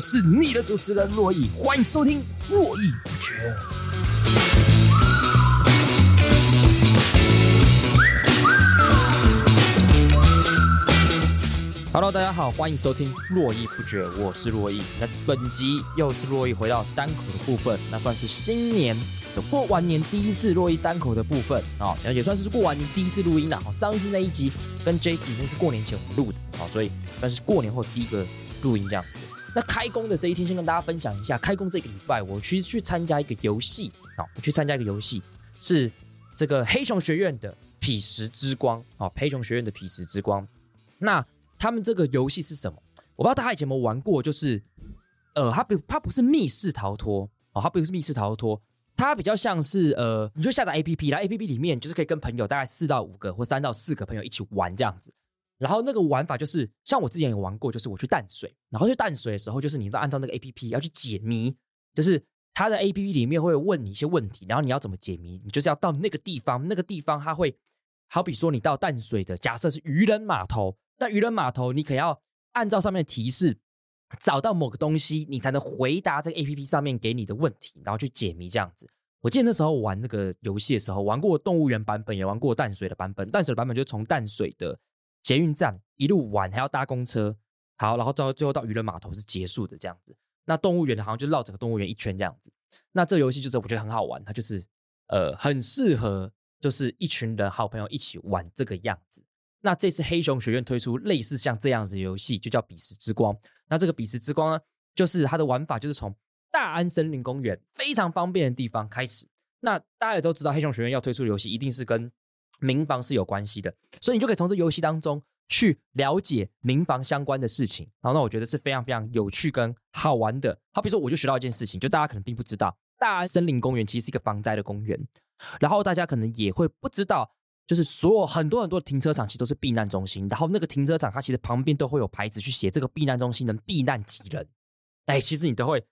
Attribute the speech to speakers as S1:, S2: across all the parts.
S1: 是你的主持人珞亦，欢迎收听《络绎不绝》。Hello，大家好，欢迎收听《络绎不绝》，我是珞亦。那本集又是珞亦回到单口的部分，那算是新年的过完年第一次洛伊单口的部分啊，然后也算是过完年第一次录音了。上一次那一集跟 Jace 那是过年前我们录的啊，所以但是过年后第一个。录音这样子，那开工的这一天，先跟大家分享一下。开工这个礼拜，我去去参加一个游戏，好，我去参加一个游戏，是这个黑熊学院的彼时之光，啊，黑熊学院的彼时之光。那他们这个游戏是什么？我不知道大家以前有没有玩过，就是，呃，它不，它不是密室逃脱，哦，它不是密室逃脱，它比较像是，呃，你就下载 APP，然后 APP 里面就是可以跟朋友大概四到五个或三到四个朋友一起玩这样子。然后那个玩法就是，像我之前有玩过，就是我去淡水，然后去淡水的时候，就是你都按照那个 A P P 要去解谜，就是它的 A P P 里面会问你一些问题，然后你要怎么解谜，你就是要到那个地方，那个地方它会，好比说你到淡水的，假设是渔人码头，但渔人码头，你可要按照上面的提示找到某个东西，你才能回答这个 A P P 上面给你的问题，然后去解谜这样子。我记得那时候玩那个游戏的时候，玩过动物园版本，也玩过淡水的版本，淡水的版本就从淡水的。捷运站一路玩还要搭公车，好，然后到最后到渔人码头是结束的这样子。那动物园好像就绕整个动物园一圈这样子。那这个游戏就是我觉得很好玩，它就是呃很适合就是一群人好朋友一起玩这个样子。那这次黑熊学院推出类似像这样子的游戏，就叫彼时之光。那这个彼时之光呢，就是它的玩法就是从大安森林公园非常方便的地方开始。那大家也都知道，黑熊学院要推出的游戏一定是跟民防是有关系的，所以你就可以从这游戏当中去了解民防相关的事情。然后，那我觉得是非常非常有趣跟好玩的。好，比如说，我就学到一件事情，就大家可能并不知道，大安森林公园其实是一个防灾的公园。然后，大家可能也会不知道，就是所有很多很多的停车场其实都是避难中心。然后，那个停车场它其实旁边都会有牌子去写这个避难中心能避难几人。哎，其实你都会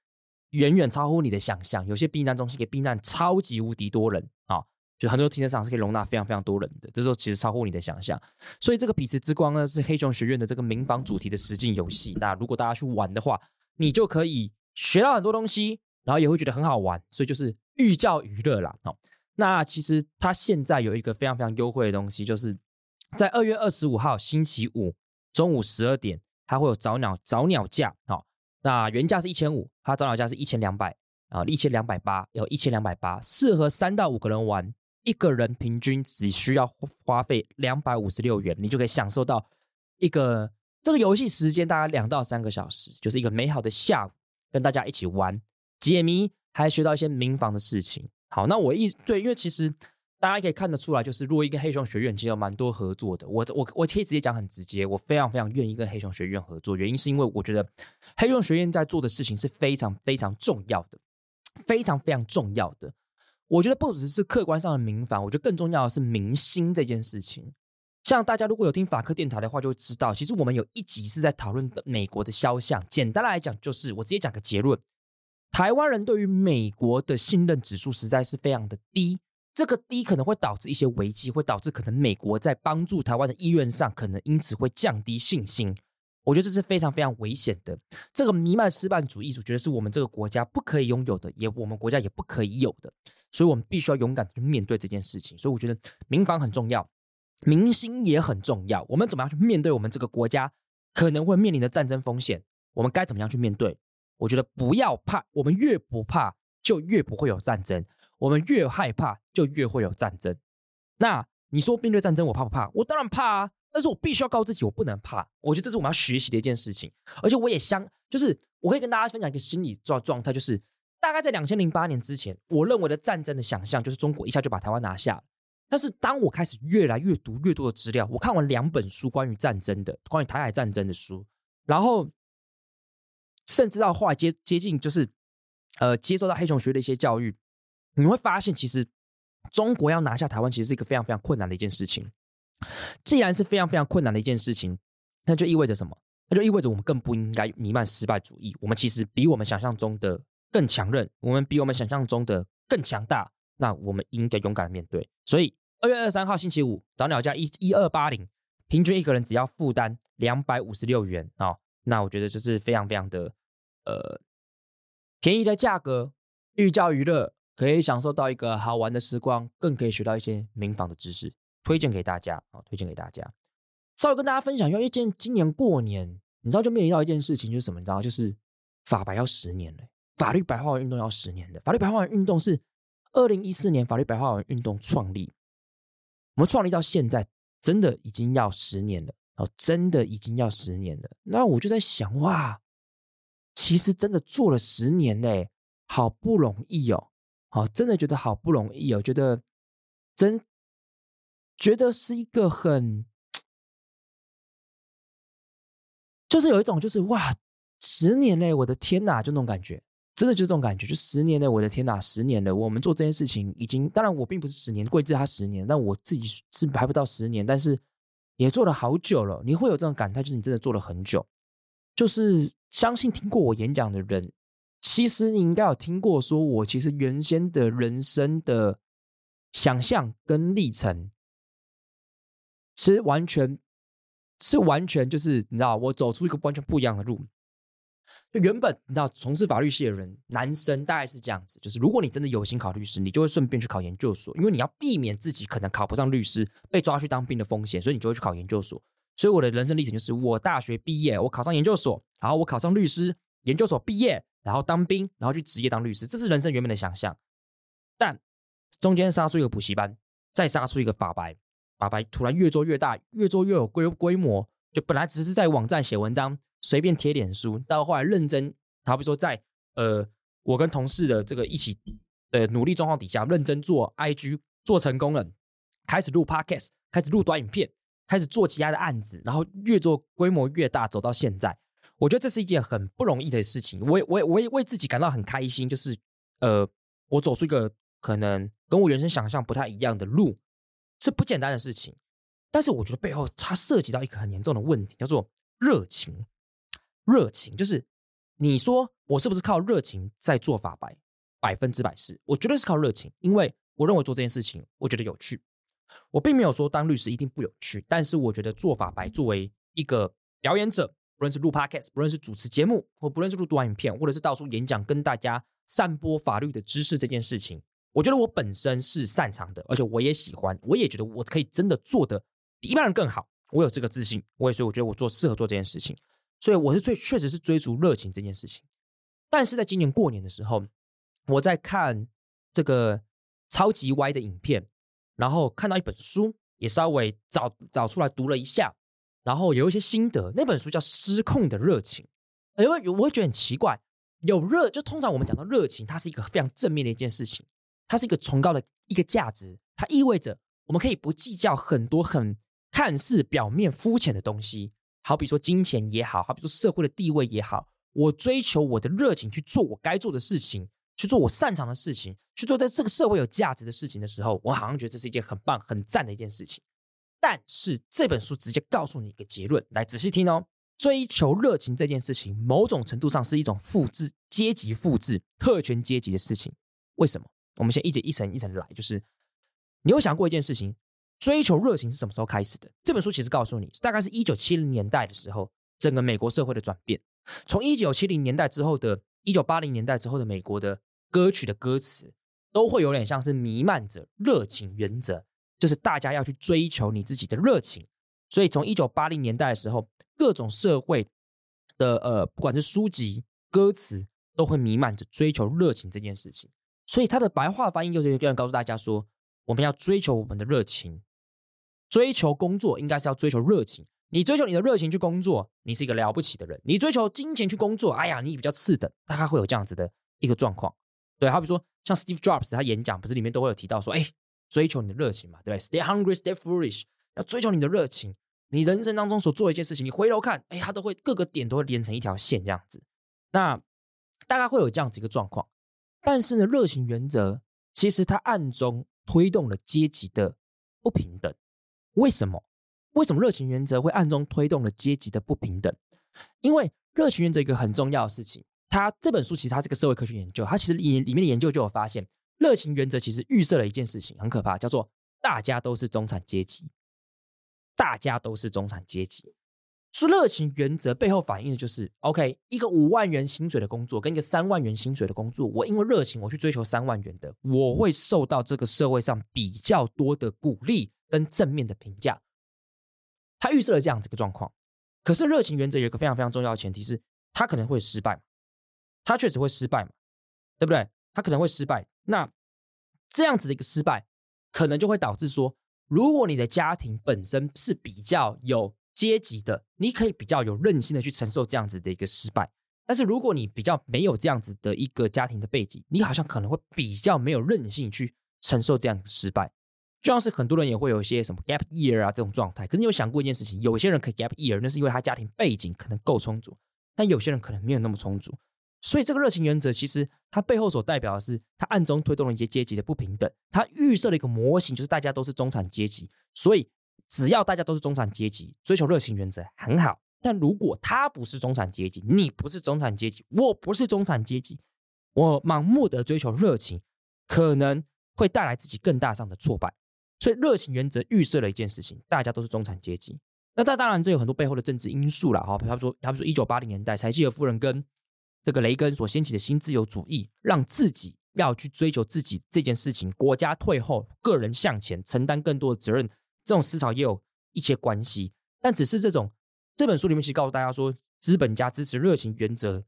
S1: 远远超乎你的想象，有些避难中心可以避难超级无敌多人啊。就很多停车场是可以容纳非常非常多人的，这时候其实超乎你的想象。所以这个彼时之光呢，是黑熊学院的这个民防主题的实景游戏。那如果大家去玩的话，你就可以学到很多东西，然后也会觉得很好玩。所以就是寓教于乐啦。好，那其实它现在有一个非常非常优惠的东西，就是在二月二十五号星期五中午十二点，它会有早鸟早鸟价。好，那原价是一千五，它早鸟价是一千两百啊，一千两百八，有一千两百八，适合三到五个人玩。一个人平均只需要花费两百五十六元，你就可以享受到一个这个游戏时间大概两到三个小时，就是一个美好的下午，跟大家一起玩解谜，还学到一些民防的事情。好，那我一对，因为其实大家可以看得出来，就是珞亦跟黑熊学院其实有蛮多合作的。我我我可以直接讲很直接，我非常非常愿意跟黑熊学院合作，原因是因为我觉得黑熊学院在做的事情是非常非常重要的，非常非常重要的。我觉得不只是客观上的民防，我觉得更重要的是民心这件事情。像大家如果有听法科电台的话，就会知道，其实我们有一集是在讨论的美国的肖像。简单来讲，就是我直接讲个结论：台湾人对于美国的信任指数实在是非常的低。这个低可能会导致一些危机，会导致可能美国在帮助台湾的意愿上，可能因此会降低信心。我觉得这是非常非常危险的。这个弥漫失败主义，我觉得是我们这个国家不可以拥有的，也我们国家也不可以有的。所以，我们必须要勇敢去面对这件事情。所以，我觉得民防很重要，民心也很重要。我们怎么样去面对我们这个国家可能会面临的战争风险？我们该怎么样去面对？我觉得不要怕，我们越不怕，就越不会有战争；我们越害怕，就越会有战争。那你说面对战争，我怕不怕？我当然怕啊！但是我必须要告诉自己，我不能怕。我觉得这是我们要学习的一件事情。而且，我也相，就是我可以跟大家分享一个心理状状态，就是。大概在两千零八年之前，我认为的战争的想象就是中国一下就把台湾拿下。但是当我开始越来越读越多的资料，我看完两本书关于战争的、关于台海战争的书，然后甚至到后来接接近就是呃接受到黑熊学的一些教育，你会发现其实中国要拿下台湾其实是一个非常非常困难的一件事情。既然是非常非常困难的一件事情，那就意味着什么？那就意味着我们更不应该弥漫失败主义。我们其实比我们想象中的。更强韧，我们比我们想象中的更强大，那我们应该勇敢面对。所以二月二十三号星期五早鸟价一一二八零，平均一个人只要负担两百五十六元啊、哦，那我觉得就是非常非常的呃便宜的价格，寓教于乐，可以享受到一个好玩的时光，更可以学到一些民防的知识，推荐给大家啊，推荐给大家。稍微跟大家分享一下，因为今今年过年，你知道就面临到一件事情，就是什么？你知道，就是法白要十年了，法律白话文运动要十年的。法律白话文运动是二零一四年法律白话文运动创立，我们创立到现在，真的已经要十年了哦，真的已经要十年了。那我就在想，哇，其实真的做了十年嘞，好不容易哦，好，真的觉得好不容易哦，觉得真觉得是一个很。就是有一种，就是哇，十年嘞，我的天哪，就那种感觉，真的就这种感觉，就十年嘞，我的天哪，十年了，我们做这件事情已经，当然我并不是十年，贵志他十年，但我自己是还不到十年，但是也做了好久了。你会有这种感叹，就是你真的做了很久。就是相信听过我演讲的人，其实你应该有听过，说我其实原先的人生的想象跟历程，其实完全。是完全就是你知道，我走出一个完全不一样的路。就原本你知道，从事法律系的人，男生大概是这样子，就是如果你真的有心考律师，你就会顺便去考研究所，因为你要避免自己可能考不上律师，被抓去当兵的风险，所以你就会去考研究所。所以我的人生历程就是，我大学毕业，我考上研究所，然后我考上律师，研究所毕业，然后当兵，然后去职业当律师，这是人生原本的想象。但中间杀出一个补习班，再杀出一个法白。法白突然越做越大，越做越有规规模。就本来只是在网站写文章，随便贴点书，到后来认真，好比说在呃，我跟同事的这个一起的努力状况底下，认真做 IG，做成功了，开始录 Podcast，开始录短影片，开始做其他的案子，然后越做规模越大，走到现在，我觉得这是一件很不容易的事情。我也我也我也为自己感到很开心，就是呃，我走出一个可能跟我原生想象不太一样的路。是不简单的事情，但是我觉得背后它涉及到一个很严重的问题，叫做热情。热情就是你说我是不是靠热情在做法白？百分之百是，我绝对是靠热情，因为我认为做这件事情我觉得有趣。我并没有说当律师一定不有趣，但是我觉得做法白作为一个表演者，不论是录 podcast，不论是主持节目，或不论是录短影片，或者是到处演讲，跟大家散播法律的知识这件事情。我觉得我本身是擅长的，而且我也喜欢，我也觉得我可以真的做得比一般人更好。我有这个自信，我也所以我觉得我做适合做这件事情，所以我是最确实是追逐热情这件事情。但是在今年过年的时候，我在看这个超级歪的影片，然后看到一本书，也稍微找找出来读了一下，然后有一些心得。那本书叫《失控的热情》，因为我会觉得很奇怪，有热就通常我们讲到热情，它是一个非常正面的一件事情。它是一个崇高的一个价值，它意味着我们可以不计较很多很看似表面肤浅的东西，好比说金钱也好，好比说社会的地位也好，我追求我的热情去做我该做的事情，去做我擅长的事情，去做在这个社会有价值的事情的时候，我好像觉得这是一件很棒、很赞的一件事情。但是这本书直接告诉你一个结论，来仔细听哦，追求热情这件事情，某种程度上是一种复制阶级、复制特权阶级的事情。为什么？我们先一节一层一层来，就是你有想过一件事情，追求热情是什么时候开始的？这本书其实告诉你，大概是一九七零年代的时候，整个美国社会的转变。从一九七零年代之后的，一九八零年代之后的美国的歌曲的歌词，都会有点像是弥漫着热情原则，就是大家要去追求你自己的热情。所以从一九八零年代的时候，各种社会的呃，不管是书籍、歌词，都会弥漫着追求热情这件事情。所以他的白话翻译就是要告诉大家说，我们要追求我们的热情，追求工作应该是要追求热情。你追求你的热情去工作，你是一个了不起的人。你追求金钱去工作，哎呀，你比较次等。大概会有这样子的一个状况。对，好比说像 Steve Jobs 他演讲不是里面都会有提到说，哎，追求你的热情嘛，对不对？Stay hungry, stay foolish，要追求你的热情。你人生当中所做一件事情，你回头看，哎，他都会各个点都会连成一条线这样子。那大概会有这样子一个状况。但是呢，热情原则其实它暗中推动了阶级的不平等。为什么？为什么热情原则会暗中推动了阶级的不平等？因为热情原则一个很重要的事情，它这本书其实它是个社会科学研究，它其实里里面的研究就有发现，热情原则其实预设了一件事情，很可怕，叫做大家都是中产阶级，大家都是中产阶级。说热情原则背后反映的就是，OK，一个五万元薪水的工作跟一个三万元薪水的工作，我因为热情我去追求三万元的，我会受到这个社会上比较多的鼓励跟正面的评价。他预设了这样子一个状况，可是热情原则有一个非常非常重要的前提是，他可能会失败，他确实会失败嘛，对不对？他可能会失败，那这样子的一个失败，可能就会导致说，如果你的家庭本身是比较有阶级的，你可以比较有韧性的去承受这样子的一个失败。但是如果你比较没有这样子的一个家庭的背景，你好像可能会比较没有韧性去承受这样的失败。就像是很多人也会有一些什么 gap year 啊这种状态。可是你有想过一件事情，有些人可以 gap year，那是因为他家庭背景可能够充足，但有些人可能没有那么充足。所以这个热情原则其实它背后所代表的是，它暗中推动了一些阶级的不平等。它预设了一个模型，就是大家都是中产阶级，所以。只要大家都是中产阶级，追求热情原则很好。但如果他不是中产阶级，你不是中产阶级，我不是中产阶级，我盲目的追求热情，可能会带来自己更大上的挫败。所以热情原则预设了一件事情：大家都是中产阶级。那当当然，这有很多背后的政治因素了哈。比方说，他们说一九八零年代，柴契尔夫人跟这个雷根所掀起的新自由主义，让自己要去追求自己这件事情，国家退后，个人向前，承担更多的责任。这种思潮也有一些关系，但只是这种这本书里面其实告诉大家说，资本家支持热情原则，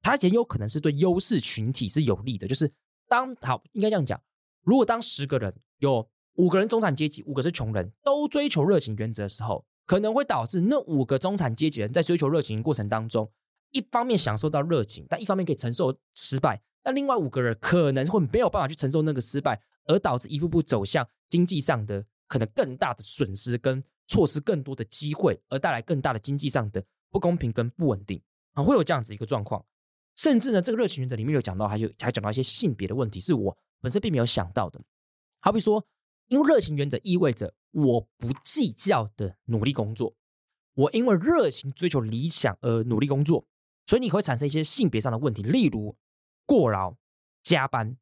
S1: 它也有可能是对优势群体是有利的。就是当好应该这样讲，如果当十个人有五个人中产阶级，五个是穷人，都追求热情原则的时候，可能会导致那五个中产阶级人在追求热情过程当中，一方面享受到热情，但一方面可以承受失败，但另外五个人可能会没有办法去承受那个失败，而导致一步步走向经济上的。可能更大的损失跟错失更多的机会，而带来更大的经济上的不公平跟不稳定啊，会有这样子一个状况。甚至呢，这个热情原则里面有讲到，还有还讲到一些性别的问题，是我本身并没有想到的。好比说，因为热情原则意味着我不计较的努力工作，我因为热情追求理想而努力工作，所以你会产生一些性别上的问题，例如过劳、加班。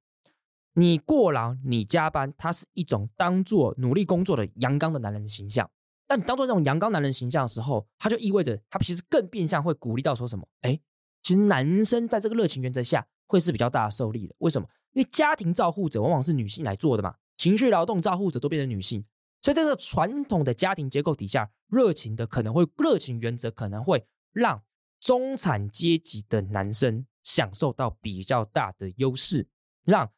S1: 你过劳，你加班，它是一种当做努力工作的阳刚的男人的形象。但你当做这种阳刚男人形象的时候，它就意味着他其实更变相会鼓励到说什么？哎，其实男生在这个热情原则下会是比较大的受力的。为什么？因为家庭照护者往往是女性来做的嘛，情绪劳动照护者都变成女性，所以这个传统的家庭结构底下，热情的可能会热情原则可能会让中产阶级的男生享受到比较大的优势，让。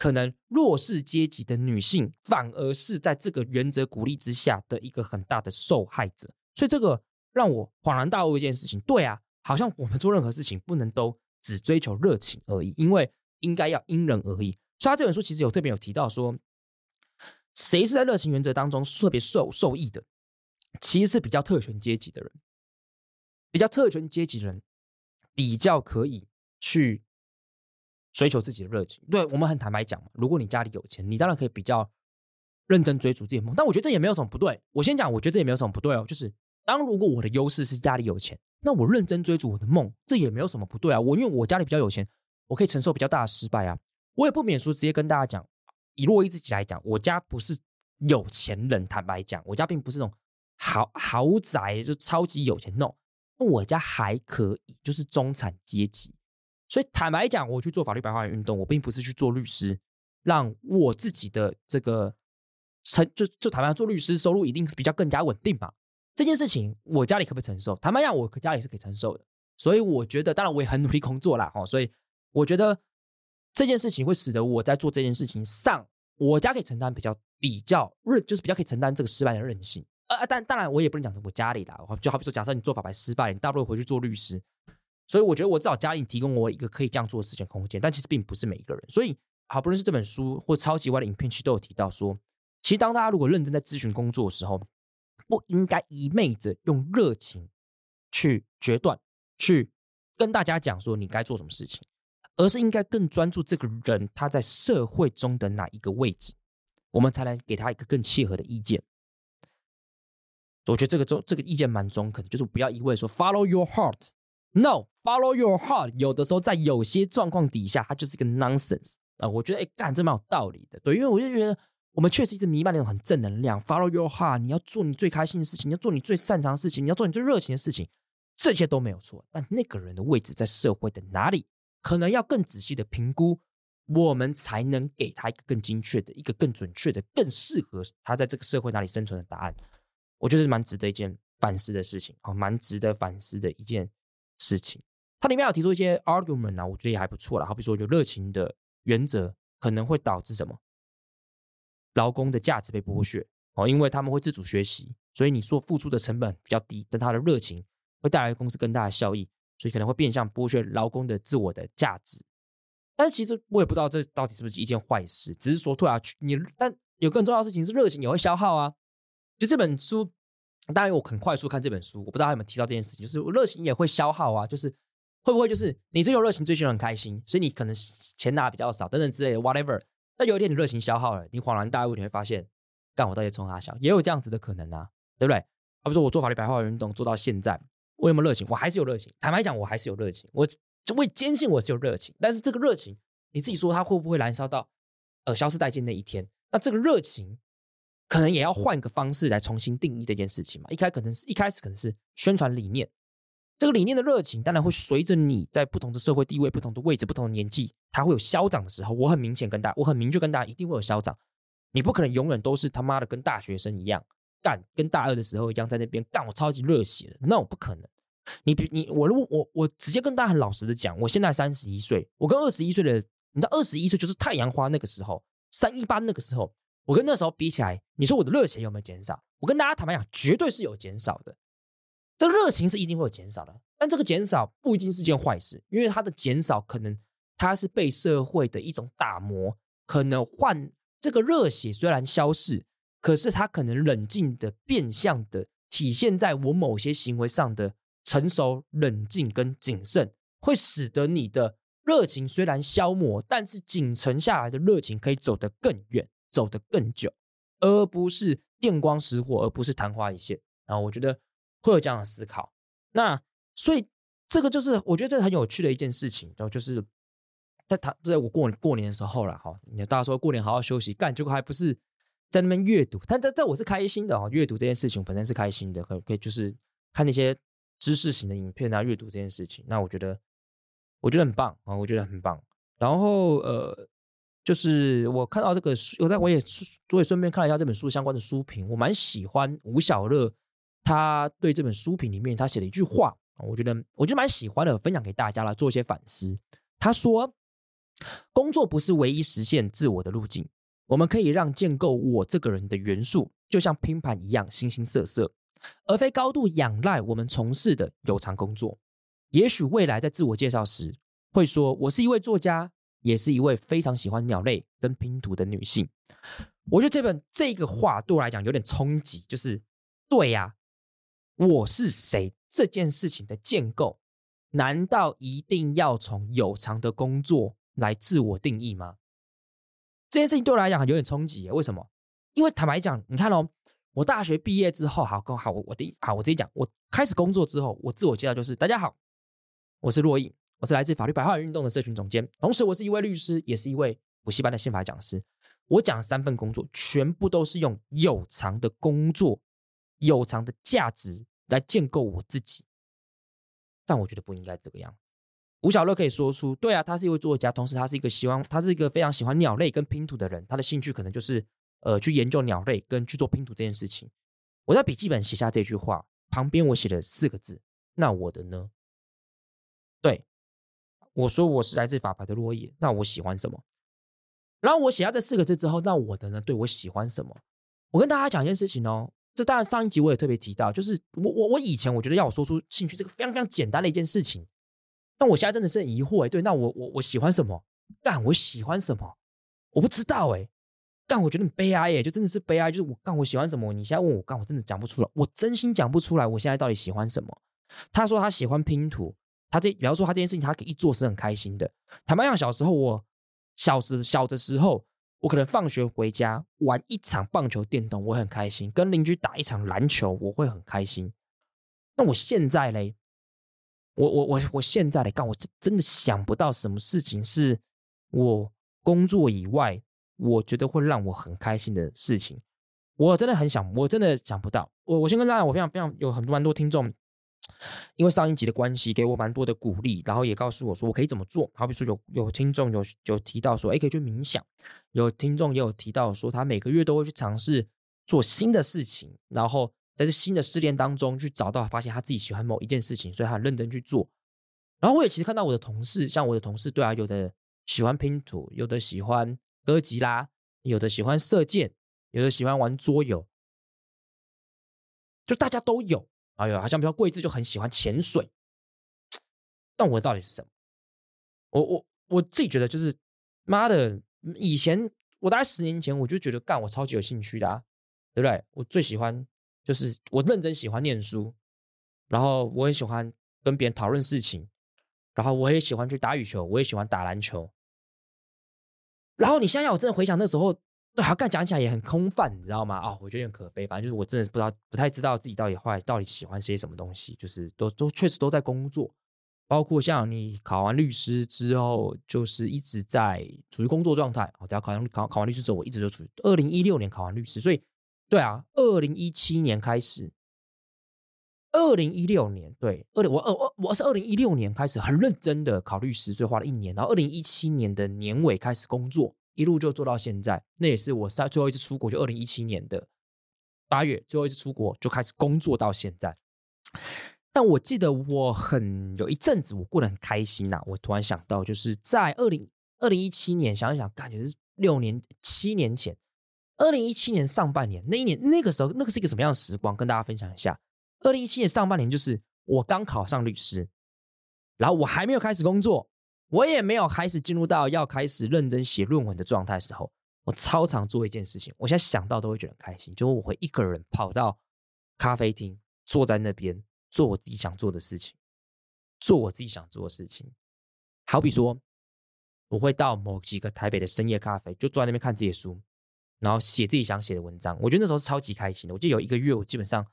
S1: 可能弱势阶级的女性反而是在这个原则鼓励之下的一个很大的受害者，所以这个让我恍然大悟一件事情。对啊，好像我们做任何事情不能都只追求热情而已，因为应该要因人而异。所以他这本书其实有特别有提到说，谁是在热情原则当中特别受受益的，其实是比较特权阶级的人，比较特权阶级的人比较可以去。追求自己的热情，对，我们很坦白讲嘛，如果你家里有钱，你当然可以比较认真追逐自己的梦。但我觉得这也没有什么不对。我先讲，我觉得这也没有什么不对哦。就是当如果我的优势是家里有钱，那我认真追逐我的梦，这也没有什么不对啊。我因为我家里比较有钱，我可以承受比较大的失败啊。我也不免俗，直接跟大家讲，以洛伊自己来讲，我家不是有钱人。坦白讲，我家并不是那种豪豪宅，就超级有钱那种。我家还可以，就是中产阶级。所以坦白讲，我去做法律白话文运动，我并不是去做律师，让我自己的这个成就就坦白讲，做律师收入一定是比较更加稳定嘛。这件事情我家里可不可以承受？坦白讲，我家里是可以承受的。所以我觉得，当然我也很努力工作啦，哈。所以我觉得这件事情会使得我在做这件事情上，我家可以承担比较比较韧，就是比较可以承担这个失败的韧性。呃，但当然我也不能讲我家里啦，就好比说，假设你做法白失败，你大不了回去做律师。所以我觉得我至少家里提供我一个可以这样做的时间空间，但其实并不是每一个人。所以好不容易是这本书或超级歪的影片，其实都有提到说，其实当大家如果认真在咨询工作的时候，不应该一昧着用热情去决断，去跟大家讲说你该做什么事情，而是应该更专注这个人他在社会中的哪一个位置，我们才能给他一个更切合的意见。我觉得这个中这个意见蛮中肯，就是不要一味说 follow your heart，no。Follow your heart。有的时候在有些状况底下，它就是一个 nonsense 啊。我觉得，哎，干这蛮有道理的。对，因为我就觉得我们确实一直弥漫那种很正能量，Follow your heart，你要做你最开心的事情，你要做你最擅长的事情，你要做你最热情的事情，这些都没有错。但那个人的位置在社会的哪里，可能要更仔细的评估，我们才能给他一个更精确的、一个更准确的、更适合他在这个社会哪里生存的答案。我觉得是蛮值得一件反思的事情啊，蛮值得反思的一件事情。它里面有提出一些 argument 啊，我觉得也还不错啦。好比说，有热情的原则可能会导致什么？劳工的价值被剥削哦，因为他们会自主学习，所以你说付出的成本比较低，但他的热情会带来公司更大的效益，所以可能会变相剥削劳工的自我的价值。但是其实我也不知道这到底是不是一件坏事，只是说对啊，你但有更重要的事情是热情也会消耗啊。就这本书，当然我很快速看这本书，我不知道他有没有提到这件事情，就是热情也会消耗啊，就是。会不会就是你最有热情，追求很开心，所以你可能钱拿比较少等等之类的，whatever。但有一天你热情消耗了，你恍然大悟，你会发现，干我到底冲他笑，也有这样子的可能啊，对不对？而不是说我做法律白话文运动做到现在，我有没有热情？我还是有热情。坦白讲，我还是有热情。我我也坚信我是有热情，但是这个热情，你自己说它会不会燃烧到呃消失殆尽那一天？那这个热情可能也要换个方式来重新定义这件事情嘛。一开可能是一开始可能是宣传理念。这个理念的热情，当然会随着你在不同的社会地位、不同的位置、不同的年纪，它会有消长的时候。我很明显跟大家，我很明确跟大家，一定会有消长。你不可能永远都是他妈的跟大学生一样干，跟大二的时候一样在那边干，我超级热血的，那我不可能。你比你我如果我我直接跟大家很老实的讲，我现在三十一岁，我跟二十一岁的，你知道二十一岁就是太阳花那个时候，三一八那个时候，我跟那时候比起来，你说我的热血有没有减少？我跟大家坦白讲，绝对是有减少的。这个热情是一定会有减少的，但这个减少不一定是件坏事，因为它的减少可能它是被社会的一种打磨，可能换这个热血虽然消逝，可是它可能冷静的变相的体现在我某些行为上的成熟、冷静跟谨慎，会使得你的热情虽然消磨，但是仅存下来的热情可以走得更远，走得更久，而不是电光石火，而不是昙花一现。然后我觉得。会有这样的思考，那所以这个就是我觉得这很有趣的一件事情，然后就是在他在我过过年的时候了哈，你大家说过年好好休息干，结果还不是在那边阅读，但这这我是开心的哈，阅读这件事情本身是开心的，可可以就是看那些知识型的影片啊，阅读这件事情，那我觉得我觉得很棒啊，我觉得很棒。然后呃，就是我看到这个书，我在我也我也顺便看了一下这本书相关的书评，我蛮喜欢吴晓乐。他对这本书评里面，他写了一句话，我觉得我就蛮喜欢的，分享给大家来做一些反思。他说：“工作不是唯一实现自我的路径，我们可以让建构我这个人的元素，就像拼盘一样形形色色，而非高度仰赖我们从事的有偿工作。也许未来在自我介绍时会说，我是一位作家，也是一位非常喜欢鸟类跟拼图的女性。”我觉得这本这个话对我来讲有点冲击，就是对呀、我是谁这件事情的建构，难道一定要从有偿的工作来自我定义吗？这件事情对我来讲有点冲击。为什么？因为坦白讲，你看哦，我大学毕业之后，好，好，我我第，好，我直接讲，我开始工作之后，我自我介绍就是：大家好，我是珞亦，我是来自法律白话文运动的社群总监，同时我是一位律师，也是一位补习班的宪法讲师。我讲三份工作，全部都是用有偿的工作，有偿的价值。来建构我自己，但我觉得不应该这个样子。吴小乐可以说出，对啊，他是一位作家，同时他是一个喜欢，他是一个非常喜欢鸟类跟拼图的人。他的兴趣可能就是呃去研究鸟类跟去做拼图这件事情。我在笔记本写下这句话，旁边我写了四个字：那我的呢？对，我说我是来自法白的珞亦，那我喜欢什么？然后我写下这四个字之后，那我的呢？对，我喜欢什么？我跟大家讲一件事情哦。这当然，上一集我也特别提到，就是我我我以前我觉得要我说出兴趣这个非常非常简单的一件事情，但我现在真的是很疑惑哎，对，那我我我喜欢什么？干，我喜欢什么？我不知道哎，干，我觉得很悲哀哎，就真的是悲哀，就是我干我喜欢什么？你现在问我干，我真的讲不出来，我真心讲不出来，我现在到底喜欢什么？他说他喜欢拼图，他这比方说他这件事情他可以一做是很开心的。坦白讲，小时候我小时小的时候。我可能放学回家玩一场棒球电动，我很开心；跟邻居打一场篮球，我会很开心。那我现在嘞，我我我我现在来干，我真真的想不到什么事情是我工作以外我觉得会让我很开心的事情。我真的很想，我真的想不到。我我先跟大家，我非常非常有很多蛮多听众，因为上一集的关系，给我蛮多的鼓励，然后也告诉我说我可以怎么做。好比说有有听众有有提到说，哎，可以去冥想。有听众也有提到说，他每个月都会去尝试做新的事情，然后在这新的试炼当中去找到发现他自己喜欢某一件事情，所以他很认真去做。然后我也其实看到我的同事，像我的同事，对啊，有的喜欢拼图，有的喜欢哥吉拉，有的喜欢射箭。有的喜欢玩桌游，就大家都有。哎呦，好像比较贵志就很喜欢潜水，但我到底是什么？我我我自己觉得就是，妈的，以前我大概十年前我就觉得干我超级有兴趣的啊，对不对？我最喜欢就是我认真喜欢念书，然后我也喜欢跟别人讨论事情，然后我也喜欢去打羽球，我也喜欢打篮球。然后你现在我真的回想那时候。对，好，刚讲起来也很空泛，你知道吗？哦，我觉得很可悲。反正就是我真的不知道，不太知道自己到底后来到底喜欢些什么东西。就是都都确实都在工作，包括像你考完律师之后，就是一直在处于工作状态。我只要考上考考完律师之后，我一直就处于二零一六年考完律师，所以对啊，二零一七年开始，二零一六年对，二零我二我我是二零一六年开始很认真的考律师，所以花了一年，然后二零一七年的年尾开始工作。一路就做到现在，那也是我上最后一次出国，就二零一七年的八月，最后一次出国就开始工作到现在。但我记得我很有一阵子我过得很开心呐、我突然想到，就是在二零二零一七年，想一想，感觉是六年七年前，二零一七年上半年那一年，那个时候那个是一个什么样的时光？跟大家分享一下。二零一七年上半年就是我刚考上律师，然后我还没有开始工作。我也没有开始进入到要开始认真写论文的状态时候，我超常做一件事情，我现在想到都会觉得很开心，就是我会一个人跑到咖啡厅，坐在那边做我自己想做的事情，做我自己想做的事情。好比说，我会到某几个台北的深夜咖啡，就坐在那边看自己的书，然后写自己想写的文章。我觉得那时候是超级开心的。我记得有一个月，我基本上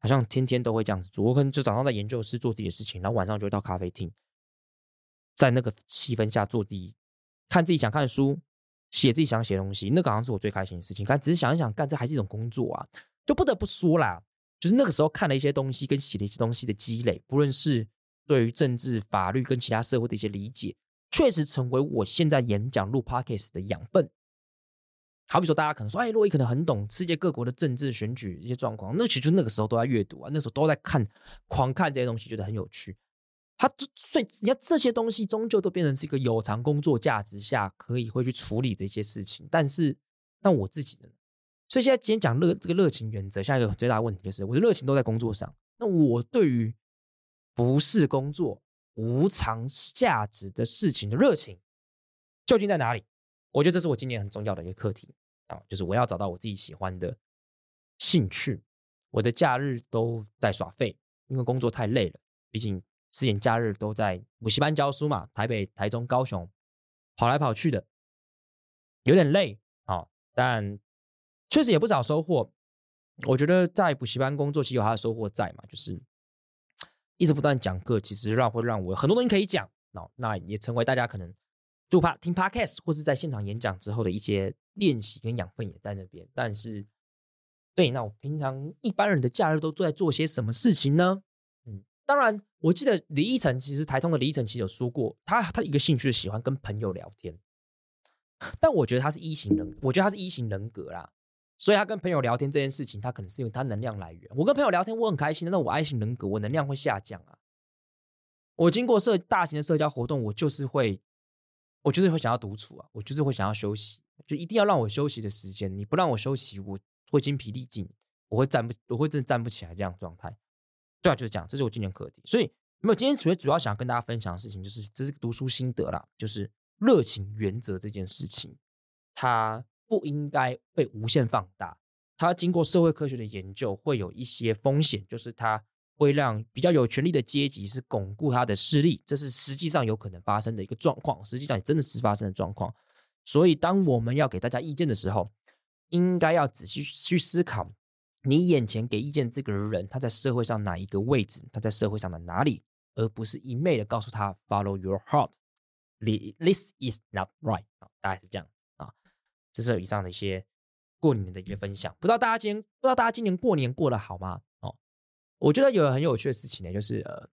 S1: 好像天天都会这样子做。我可能就早上在研究室做自己的事情，然后晚上就会到咖啡厅。在那个气氛下做第一，看自己想看的书，写自己想写的东西，那个好像是我最开心的事情。但只是想一想，干这还是一种工作啊，就不得不说啦，就是那个时候看了一些东西跟写了一些东西的积累，不论是对于政治、法律跟其他社会的一些理解，确实成为我现在演讲录 podcast 的养分。好比说，大家可能说，哎，洛伊可能很懂世界各国的政治选举一些状况，那其实那个时候都在阅读啊，那时候都在看，狂看这些东西，觉得很有趣。他所以你看这些东西终究都变成是一个有偿工作价值下可以会去处理的一些事情，但是那我自己呢？所以现在今天讲热这个热情原则，下一个最大的问题就是我的热情都在工作上。那我对于不是工作无偿价值的事情的热情究竟在哪里？我觉得这是我今年很重要的一个课题啊，就是我要找到我自己喜欢的兴趣。我的假日都在耍废，因为工作太累了，毕竟。之前假日都在补习班教书嘛，台北、台中、高雄跑来跑去的，有点累啊、哦，但确实也不少收获。我觉得在补习班工作其实有他的收获在嘛，就是一直不断讲课，其实让会让我很多东西可以讲。哦，那也成为大家可能就怕听 Podcast 或是在现场演讲之后的一些练习跟养分也在那边。但是，对，那我平常一般人的假日都在做些什么事情呢？嗯，当然。我记得李依晨，其实台通的李依晨其实有说过，他他一个兴趣是喜欢跟朋友聊天，但我觉得他是一型人，我觉得他是一型人格啦，所以他跟朋友聊天这件事情，他可能是因为他能量来源。我跟朋友聊天，我很开心，那我 I 型人格，我能量会下降啊。我经过社大型的社交活动，我就是会，我就是会想要独处啊，我就是会想要休息，就一定要让我休息的时间，你不让我休息，我会精疲力尽，我会站不，我会真的站不起来这样状态。对啊，就是这样，这是我今年课题。所以，没有今天主要主要想跟大家分享的事情，就是这是读书心得啦，就是热情原则这件事情，它不应该被无限放大。它经过社会科学的研究，会有一些风险，就是它会让比较有权力的阶级是巩固他的势力，这是实际上有可能发生的一个状况，实际上也真的是发生的状况。所以，当我们要给大家意见的时候，应该要仔细去思考。你眼前给意见这个人，他在社会上哪一个位置？他在社会上的哪里？而不是一昧的告诉他 “follow your heart”，this is not right 啊，大概是这样啊。这是以上的一些过年的一些分享。不知道大家今天不知道大家今年过年过得好吗？哦，我觉得有很有趣的事情呢，就是呃，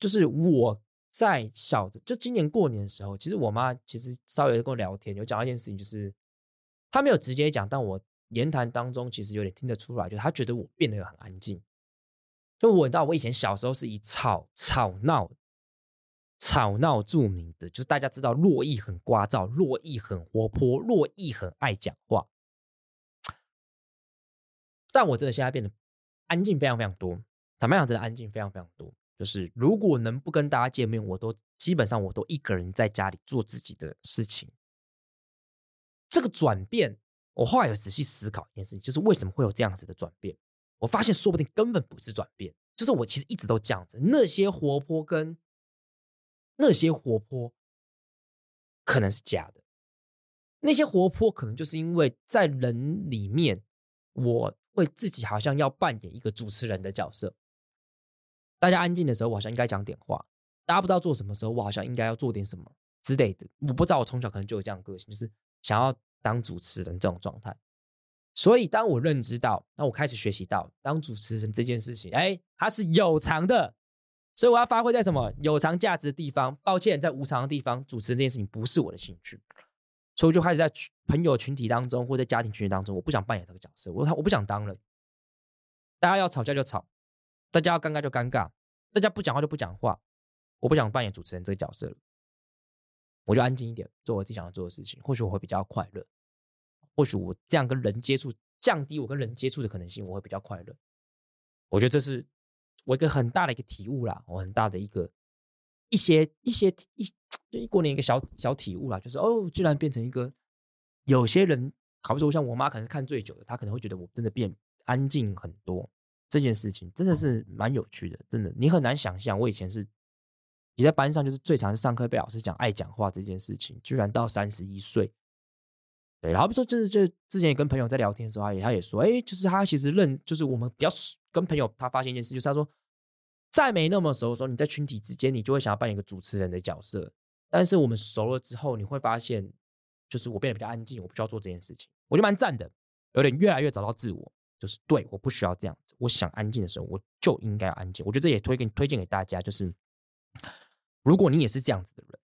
S1: 就是我在小的就今年过年的时候，其实我妈其实稍微跟我聊天，有讲到一件事情，就是她没有直接讲，但我言谈当中其实有点听得出来，就是他觉得我变得很安静。就我知道，我以前小时候是以吵吵闹。吵闹著名的，就是大家知道珞亦很聒噪，珞亦很活泼，珞亦很爱讲话。但我真的现在变得安静非常非常多，坦白讲，真的安静非常非常多。就是如果能不跟大家见面，我都基本上我都一个人在家里做自己的事情。这个转变，我后来有仔细思考一件事情，就是为什么会有这样子的转变？我发现说不定根本不是转变，就是我其实一直都这样子。那些活泼跟那些活泼可能是假的，那些活泼可能就是因为在人里面，我会自己好像要扮演一个主持人的角色。大家安静的时候，我好像应该讲点话；大家不知道做什么时候，我好像应该要做点什么之类的。我不知道，我从小可能就有这样的个性，就是想要当主持人这种状态。所以，当我认知到，当我开始学习到当主持人这件事情，哎，它是有偿的。所以我要发挥在什么有偿价值的地方？抱歉，在无偿的地方主持人这件事情不是我的兴趣，所以我就开始在朋友群体当中或者在家庭群体当中，我不想扮演这个角色，我我不想当了。大家要吵架就吵，大家要尴尬就尴尬，大家不讲话就不讲话，我不想扮演主持人这个角色了，我就安静一点，做我自己想要做的事情，或许我会比较快乐，或许我这样跟人接触，降低我跟人接触的可能性，我会比较快乐。我觉得这是。我一个很大的一个体悟啦，我很大的一个一些一些一就一过年一个小小体悟啦，就是哦，居然变成一个有些人，好比说像我妈，可能看最久的，她可能会觉得我真的变安静很多。这件事情真的是蛮有趣的，真的，你很难想象，我以前是你在班上就是最常上课被老师讲爱讲话这件事情，居然到三十一岁。对，然后比说，就是就之前也跟朋友在聊天的时候，他也他也说，哎，就是他其实认，就是我们比较跟朋友，他发现一件事，就是他说，在没那么熟的时候，你在群体之间，你就会想要扮演一个主持人的角色。但是我们熟了之后，你会发现，就是我变得比较安静，我不需要做这件事情，我就蛮赞的，有点越来越找到自我，就是对，我不需要这样子，我想安静的时候，我就应该要安静。我觉得这也推给推荐给大家，就是如果你也是这样子的人。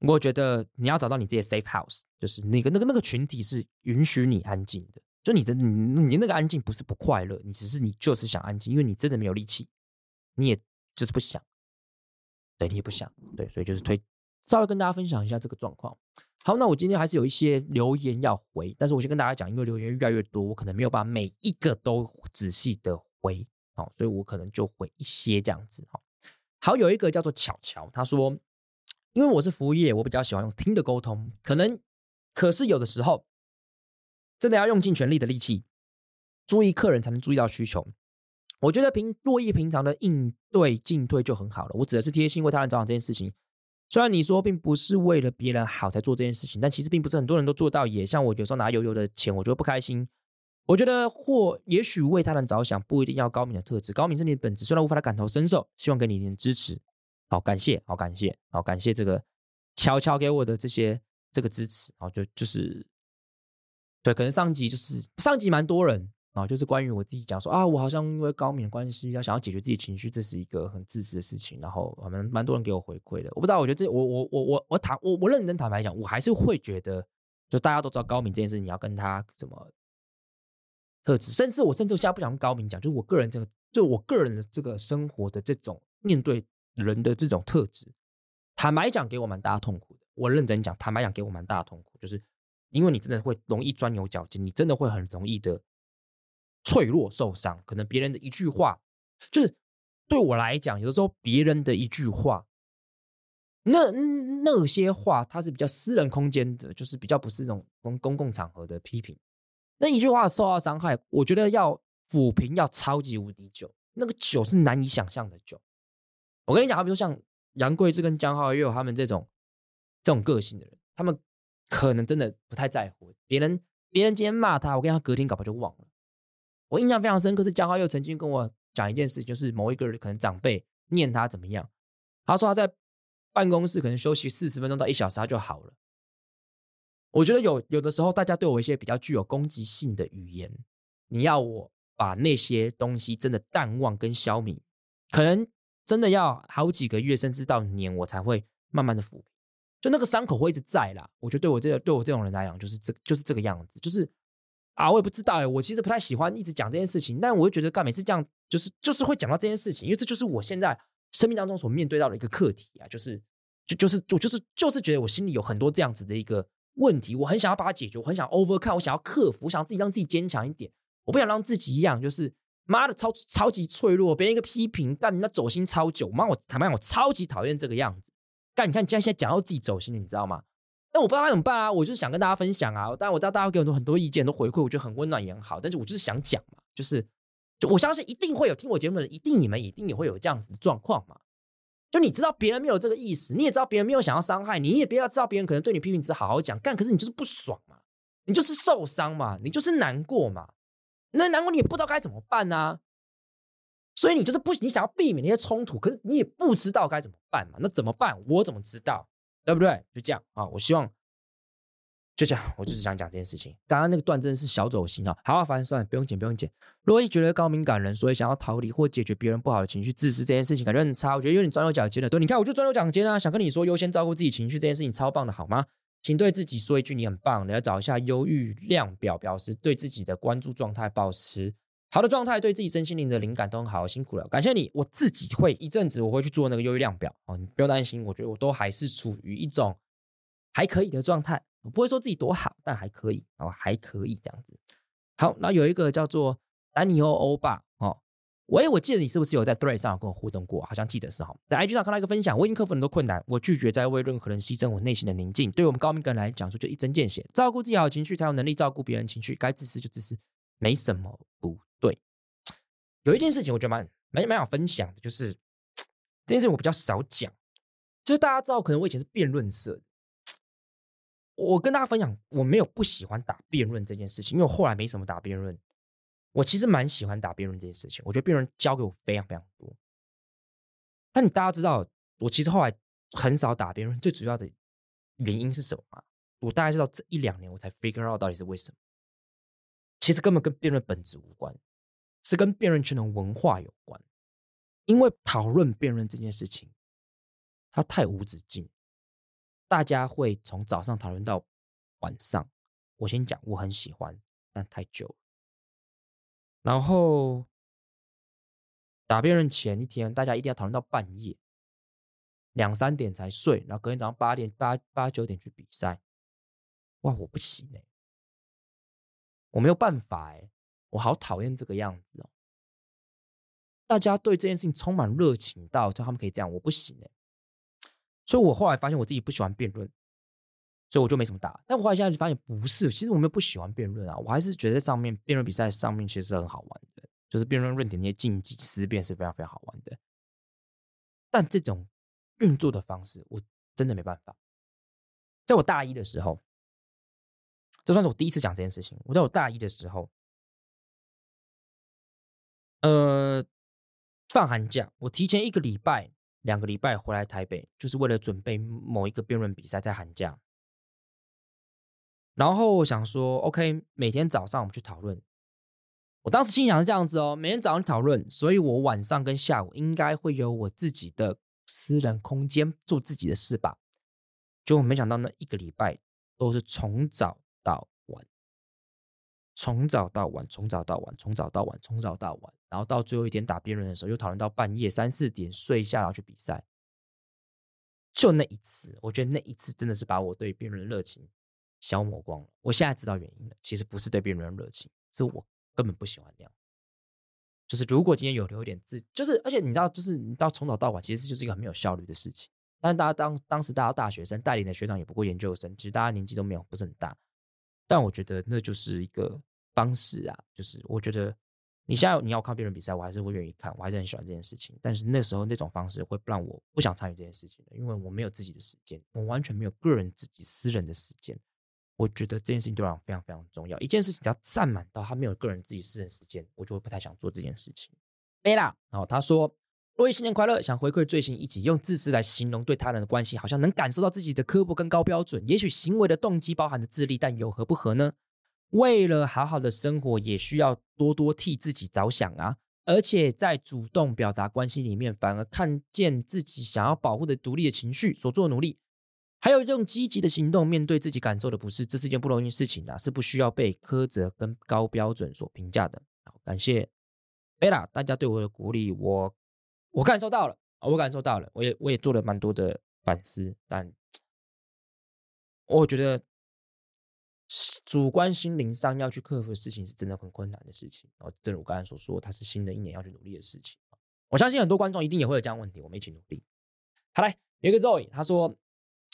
S1: 我觉得你要找到你自己的 safe house，就是那个那个那个群体是允许你安静的。就你的你你那个安静不是不快乐，你只是你就是想安静，因为你真的没有力气，你也就是不想，对，你也不想，对，所以就是推稍微跟大家分享一下这个状况。好，那我今天还是有一些留言要回，但是我先跟大家讲，因为留言越来越多，我可能没有办法每一个都仔细的回，好，所以我可能就回一些这样子。好，好，有一个叫做巧巧，他说。因为我是服务业，我比较喜欢用听的沟通，可能，可是有的时候，真的要用尽全力的力气，注意客人才能注意到需求。我觉得平珞亦平常的应对进退就很好了。我指的是贴心为他人着想这件事情。虽然你说并不是为了别人好才做这件事情，但其实并不是很多人都做到。也像我有时候拿油油的钱，我就会不开心。我觉得或也许为他人着想不一定要高明的特质，高明是你的本质。虽然无法感同身受，希望给你一点支持。好，感谢，好感谢，好感谢这个悄悄给我的这些这个支持，然后就就是，对，可能上集就是上集蛮多人啊，就是关于我自己讲说啊，我好像因为高敏的关系要想要解决自己情绪，这是一个很自私的事情，然后蛮蛮多人给我回馈的，我不知道，我觉得这我我我我我坦我我认真坦白讲，我还是会觉得，就大家都知道高敏这件事，你要跟他怎么特质，甚至我甚至现在不想跟高明讲，就是我个人这个，就我个人的这个生活的这种面对。人的这种特质，坦白讲，给我蛮大的痛苦的。我认真讲，坦白讲，给我蛮大的痛苦，就是因为你真的会容易钻牛角尖，你真的会很容易的脆弱受伤。可能别人的一句话，就是对我来讲，有的时候别人的一句话，那那些话，它是比较私人空间的，就是比较不是那种公公共场合的批评。那一句话受到伤害，我觉得要抚平要超级无敌久，那个久是难以想象的久。我跟你讲，好比说像杨贵智跟江浩佑他们这种这种个性的人，他们可能真的不太在乎别人。别人今天骂他，我跟他隔天搞不就忘了。我印象非常深刻是江浩佑曾经跟我讲一件事，就是某一个人可能长辈念他怎么样，他说他在办公室可能休息四十分钟到一小时他就好了。我觉得有有的时候，大家对我一些比较具有攻击性的语言，你要我把那些东西真的淡忘跟消弭，可能真的要好几个月，甚至到年，我才会慢慢的抚平。就那个伤口会一直在啦。我觉得对我这个对我这种人来讲，就是这就是这个样子。就是啊，我也不知道哎，我其实不太喜欢一直讲这件事情，但我就觉得干每次这样，就是就是会讲到这件事情，因为这就是我现在生命当中所面对到的一个课题啊，就是就就是我就是就是觉得我心里有很多这样子的一个。问题，我很想要把它解决，我很想 overcome，我想要克服，我想要自己让自己坚强一点，我不想让自己一样，就是妈的超超级脆弱，别人一个批评，干你那走心超久，妈我坦白讲，我超级讨厌这个样子。干你看，现在现在讲到自己走心了，你知道吗？但我不知道该怎么办啊，我就是想跟大家分享啊。当然我知道大家会给我很多很多意见，都回馈，我觉得很温暖也很好。但是我就是想讲嘛，就是就我相信一定会有听我节目的人，一定你们一定也会有这样子的状况嘛。就你知道别人没有这个意思，你也知道别人没有想要伤害你，你也不要知道别人可能对你批评，只好好讲干，可是你就是不爽嘛，你就是受伤嘛，你就是难过嘛，那难过你也不知道该怎么办啊，所以你就是不，你想要避免那些冲突，可是你也不知道该怎么办嘛，那怎么办？我怎么知道？对不对？就这样啊，我希望。就这样，我就是想讲这件事情。刚刚那个段真的是小走心啊。好啊，反正算了，不用剪，不用剪。如果你觉得高敏感人，所以想要逃离或解决别人不好的情绪，自私这件事情感觉很差。我觉得有点钻牛角尖了。对，你看，我就钻牛角尖啊。想跟你说，优先照顾自己情绪这件事情超棒的，好吗？请对自己说一句你很棒。你要找一下忧郁量表，表示对自己的关注状态，保持好的状态，对自己身心灵的灵感都很好。辛苦了，感谢你。我自己会一阵子，我会去做那个忧郁量表哦，你不用担心。我觉得我都还是处于一种还可以的状态。我不会说自己多好，但还可以哦，还可以这样子。好，那有一个叫做丹尼欧欧巴哦，喂，我记得你是不是有在 Thread 上有跟我互动过？好像记得是哈。在 IG 上看到一个分享，我已经克服很多困难，我拒绝再为任何人牺牲我内心的宁静。对我们高敏感人来讲说，就一针见血，照顾自己好情绪，才有能力照顾别人情绪。该自私就自私，没什么不对。有一件事情我觉得蛮蛮蛮想分享的，就是 这件事情我比较少讲，就是大家知道，可能我以前是辩论社的。我跟大家分享，我没有不喜欢打辩论这件事情，因为我后来没什么打辩论。我其实蛮喜欢打辩论这件事情，我觉得辩论教给我非常非常多。但你大家知道，我其实后来很少打辩论，最主要的原因是什么吗？我大概知道这一两年我才 figure out 到底是为什么。其实根本跟辩论本质无关，是跟辩论圈的文化有关。因为讨论辩论这件事情，它太无止境。大家会从早上讨论到晚上。我先讲，我很喜欢，但太久了。然后打辩论前一天，大家一定要讨论到半夜，两三点才睡，然后隔天早上八点八八九点去比赛。哇，我不行哎，我没有办法哎，我好讨厌这个样子哦。大家对这件事情充满热情到，就他们可以这样，我不行哎。所以我后来发现我自己不喜欢辩论，所以我就没什么打。但我后来现在就发现不是，其实我没有不喜欢辩论啊，我还是觉得在上面辩论比赛上面其实是很好玩的，就是辩论论点那些竞技思辨是非常非常好玩的。但这种运作的方式，我真的没办法。在我大一的时候，这算是我第一次讲这件事情。我在我大一的时候，呃，放寒假，我提前一个礼拜。两个礼拜回来台北，就是为了准备某一个辩论比赛，在寒假。然后我想说，OK，每天早上我们去讨论。我当时心想是这样子哦，每天早上讨论，所以我晚上跟下午应该会有我自己的私人空间，做自己的事吧。结果没想到那一个礼拜都是从早到晚，从早到晚，从早到晚，从早到晚，从早到晚。然后到最后一天打辩论的时候，又讨论到半夜三四点，睡下然后去比赛。就那一次，我觉得那一次真的是把我对辩论的热情消磨光了。我现在知道原因了，其实不是对辩论的热情，是我根本不喜欢那样。就是如果今天有留一点字，就是而且你知道，就是你到从早到晚，其实就是一个很没有效率的事情。但是大家当当时大家大学生带领的学长也不过研究生，其实大家年纪都没有不是很大。但我觉得那就是一个方式啊，就是我觉得。你现在你要看别人比赛，我还是会愿意看，我还是很喜欢这件事情。但是那时候那种方式会让我不想参与这件事情的，因为我没有自己的时间，我完全没有个人自己私人的时间。我觉得这件事情对我非常非常重要。一件事情只要占满到他没有个人自己私人时间，我就会不太想做这件事情。贝拉，然后他说，洛伊新年快乐！想回馈最新一集，用自私来形容对他人的关系，好像能感受到自己的刻薄跟高标准。也许行为的动机包含着自利，但有何不合呢？为了好好的生活，也需要多多替自己着想啊！而且在主动表达关心里面，反而看见自己想要保护的独立的情绪所做的努力，还有用积极的行动面对自己感受的不适，这是一件不容易的事情啊，是不需要被苛责跟高标准所评价的。好，感谢贝拉，大家对我的鼓励，我。我感受到了，我感受到了，我也我也做了蛮多的反思，但我觉得主观心灵上要去克服的事情是真的很困难的事情。然后，正如我刚才所说，它是新的一年要去努力的事情。我相信很多观众一定也会有这样的问题，我们一起努力。好来，有一个 Zoe，他说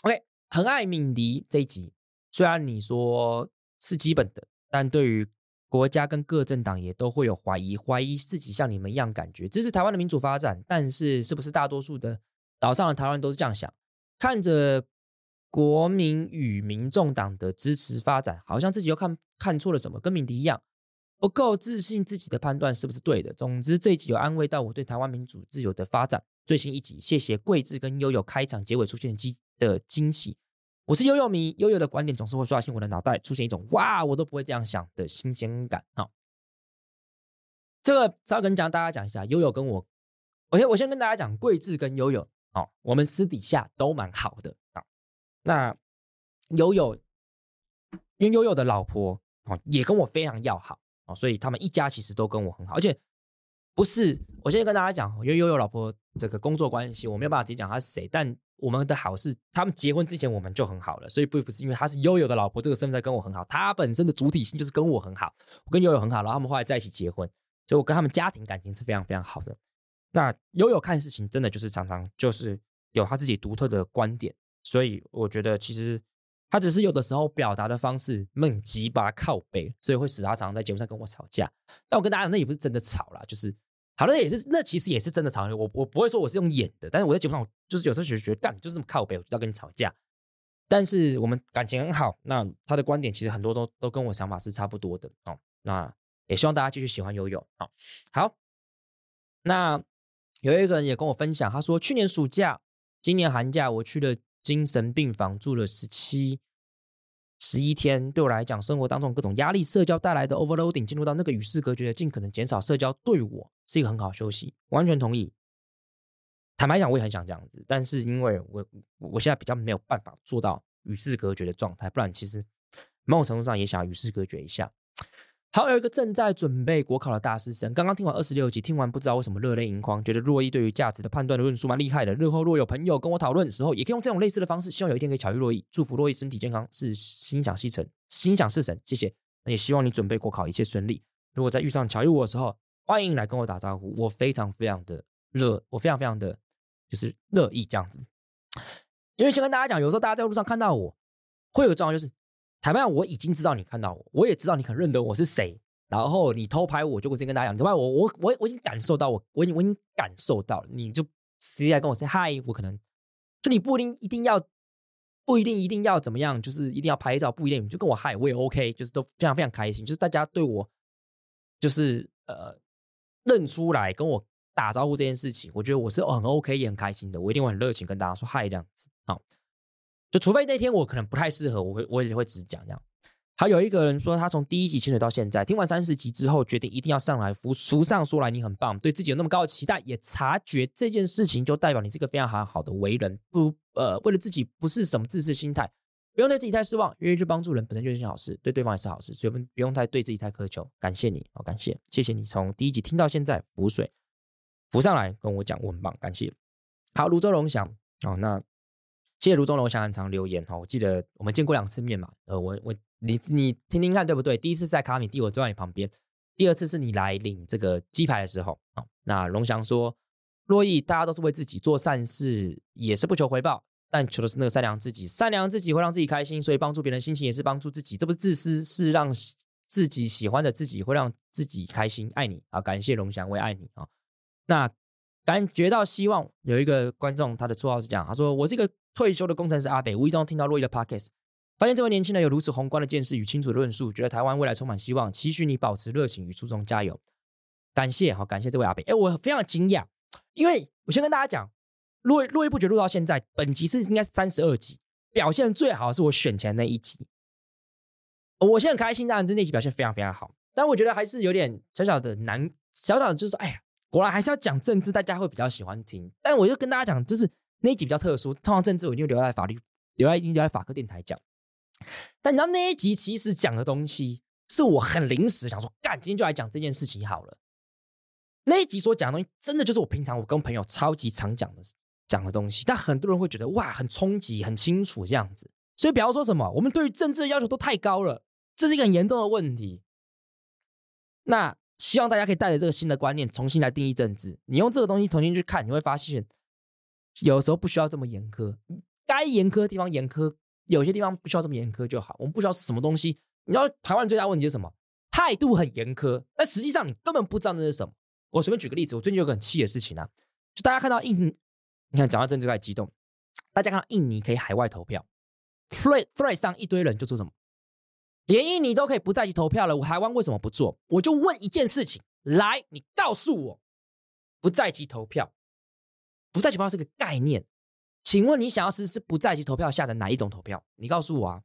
S1: ：“OK，很爱敏迪这一集，虽然你说是基本的，但对于。”国家跟各政党也都会有怀疑，怀疑自己像你们一样感觉支持台湾的民主发展，但是是不是大多数的岛上的台湾人都是这样想？看着国民与民众党的支持发展，好像自己又看看错了什么，跟敏迪一样不够自信自己的判断是不是对的。总之这一集有安慰到我对台湾民主自由的发展。最新一集，谢谢桂智跟悠悠开场结尾出现的惊喜。我是悠悠迷，悠悠的观点总是会刷新我的脑袋，出现一种哇，我都不会这样想的新鲜感啊！这个稍微跟讲大家讲一下，悠悠跟我，我先我先跟大家讲，桂智跟悠悠哦，我们私底下都蛮好的。那悠悠，因为悠悠的老婆哦也跟我非常要好哦，所以他们一家其实都跟我很好，而且不是，我先跟大家讲，因为悠悠老婆这个工作关系，我没有办法直接讲他是谁，但。我们的好是他们结婚之前我们就很好了，所以不不是因为他是悠悠的老婆这个身份在跟我很好，他本身的主体性就是跟我很好，我跟悠悠很好，然后他们后来在一起结婚，所以我跟他们家庭感情是非常非常好的。那悠悠看事情真的就是常常就是有他自己独特的观点，所以我觉得其实他只是有的时候表达的方式闷鸡巴靠北，所以会使他常常在节目上跟我吵架。但我跟大家讲，那也不是真的吵啦，就是。好了，也是那其实也是真的吵。我我不会说我是用演的，但是我在节目上就是有时候觉得觉得干就是这么靠北，我就要跟你吵架。但是我们感情很好，那他的观点其实很多都都跟我想法是差不多的哦。那也希望大家继续喜欢游泳啊。好，那有一个人也跟我分享，他说去年暑假、今年寒假我去了精神病房住了十七。十一天对我来讲，生活当中各种压力、社交带来的 overloading，进入到那个与世隔绝的，尽可能减少社交，对我是一个很好休息。完全同意。坦白讲，我也很想这样子，但是因为我我现在比较没有办法做到与世隔绝的状态，不然其实某种程度上也想与世隔绝一下。好，有一个正在准备国考的大师生，刚刚听完二十六集，听完不知道为什么热泪盈眶，觉得珞亦对于价值的判断的论述蛮厉害的。日后若有朋友跟我讨论的时候，也可以用这种类似的方式，希望有一天可以巧遇珞亦，祝福珞亦身体健康，是心想事成，心想事成，谢谢。那也希望你准备国考一切顺利。如果在遇上巧遇我的时候，欢迎来跟我打招呼，我非常非常的热，我非常非常的就是乐意这样子。因为先跟大家讲，有时候大家在路上看到我，会有个状况就是。台湾，我已经知道你看到我，我也知道你很认得我是谁。然后你偷拍我，就我先跟大家讲，你偷拍我，我我我已经感受到我，我已经我已经感受到了，你就直接来跟我 say hi，我可能就你不一定一定要，不一定一定要怎么样，就是一定要拍照，不一定你就跟我 hi，我也 OK，就是都非常非常开心，就是大家对我就是呃认出来跟我打招呼这件事情，我觉得我是很 OK 也很开心的，我一定会很热情跟大家说 hi 这样子，好。就除非那天我可能不太适合，我会我也会只讲这样。还有一个人说，他从第一集潜水到现在，听完三十集之后，决定一定要上来浮浮上说来，你很棒，对自己有那么高的期待，也察觉这件事情就代表你是一个非常好好的为人，不呃为了自己不是什么自私心态，不用对自己太失望，愿意去帮助人本身就是件好事，对对方也是好事，所以不不用太对自己太苛求。感谢你，好感谢，谢谢你从第一集听到现在浮水浮上来跟我讲，我很棒，感谢。好，泸州龙翔哦，那。谢谢卢中龙，我想很常留言哈。我记得我们见过两次面嘛，呃，我我你你听听看对不对？第一次在卡米蒂，我坐在你旁边；第二次是你来领这个鸡排的时候啊。那龙翔说：“珞亦，大家都是为自己做善事，也是不求回报，但求的是那个善良自己。善良自己会让自己开心，所以帮助别人心情也是帮助自己。这不是自私，是让自己喜欢的自己会让自己开心。爱你啊，感谢龙翔，我也爱你啊。那感觉到希望有一个观众，他的绰号是这样，他说：我是一个。”退休的工程师阿北无意中听到洛伊的 podcast，发现这位年轻人有如此宏观的见识与清楚的论述，觉得台湾未来充满希望，期许你保持热情与初衷，加油！感谢，好感谢这位阿北。哎，我非常惊讶，因为我先跟大家讲，络络绎不绝录到现在，本集是应该是三十二集，表现最好是我选前那一集。我现在很开心，当然，这那集表现非常非常好，但我觉得还是有点小小的难，小小的就是说，哎呀，果然还是要讲政治，大家会比较喜欢听。但我就跟大家讲，就是那一集比较特殊，通常政治我一定留在法律，留在一定留在法科电台讲。但你知道那一集其实讲的东西，是我很临时想说，干，今天就来讲这件事情好了。那一集所讲的东西，真的就是我平常我跟朋友超级常讲的讲的东西，但很多人会觉得哇，很冲击，很清楚这样子。所以不要说什么，我们对于政治的要求都太高了，这是一个很严重的问题。那希望大家可以带着这个新的观念，重新来定义政治。你用这个东西重新去看，你会发现，有时候不需要这么严苛，该严苛的地方严苛，有些地方不需要这么严苛就好。我们不需要什么东西。你知道台湾最大问题是什么？态度很严苛，但实际上你根本不知道那是什么。我随便举个例子，我最近有个很气的事情啊，就大家看到印，你看讲到政治开始激动，大家看到印尼可以海外投票。Thread Thread 上一堆人就做什么，连印尼都可以不在籍投票了，我台湾为什么不做？我就问一件事情，来，你告诉我，不在籍投票，不在籍投票是个概念，请问你想要实施不在籍投票下的哪一种投票？你告诉我啊，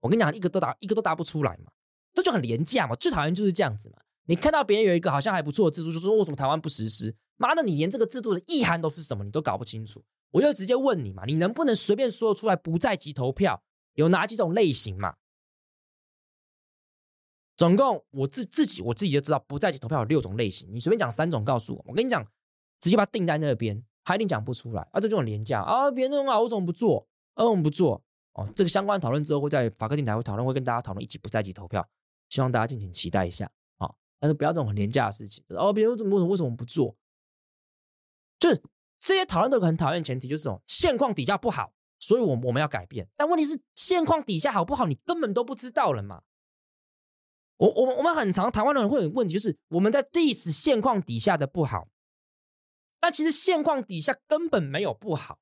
S1: 我跟你讲，一个都答一个都答不出来嘛，这就很廉价嘛，最讨厌就是这样子嘛。你看到别人有一个好像还不错的制度，就说为什么台湾不实施？妈的，你连这个制度的意涵都是什么，你都搞不清楚。我就直接问你嘛，你能不能随便说出来不在籍投票有哪几种类型嘛？总共我自自己我自己就知道不在籍投票有六种类型，你随便讲三种告诉我，我跟你讲，直接把它定在那边，他一定讲不出来啊！这就很廉价啊！别人都啊，为什么不做？啊，我们不做哦。这个相关讨论之后会在法科电台会讨论，会跟大家讨论一起不在一起投票，希望大家敬请期待一下啊、但是不要这种很廉价的事情哦，别人怎么为什么不做？就是。这些讨论都很讨厌前提，就是这种现况底下不好，所以我们我们要改变。但问题是，现况底下好不好，你根本都不知道了嘛。我我们我们很常台湾的人会有问题，就是我们在 diss 现况底下的不好，但其实现况底下根本没有不好，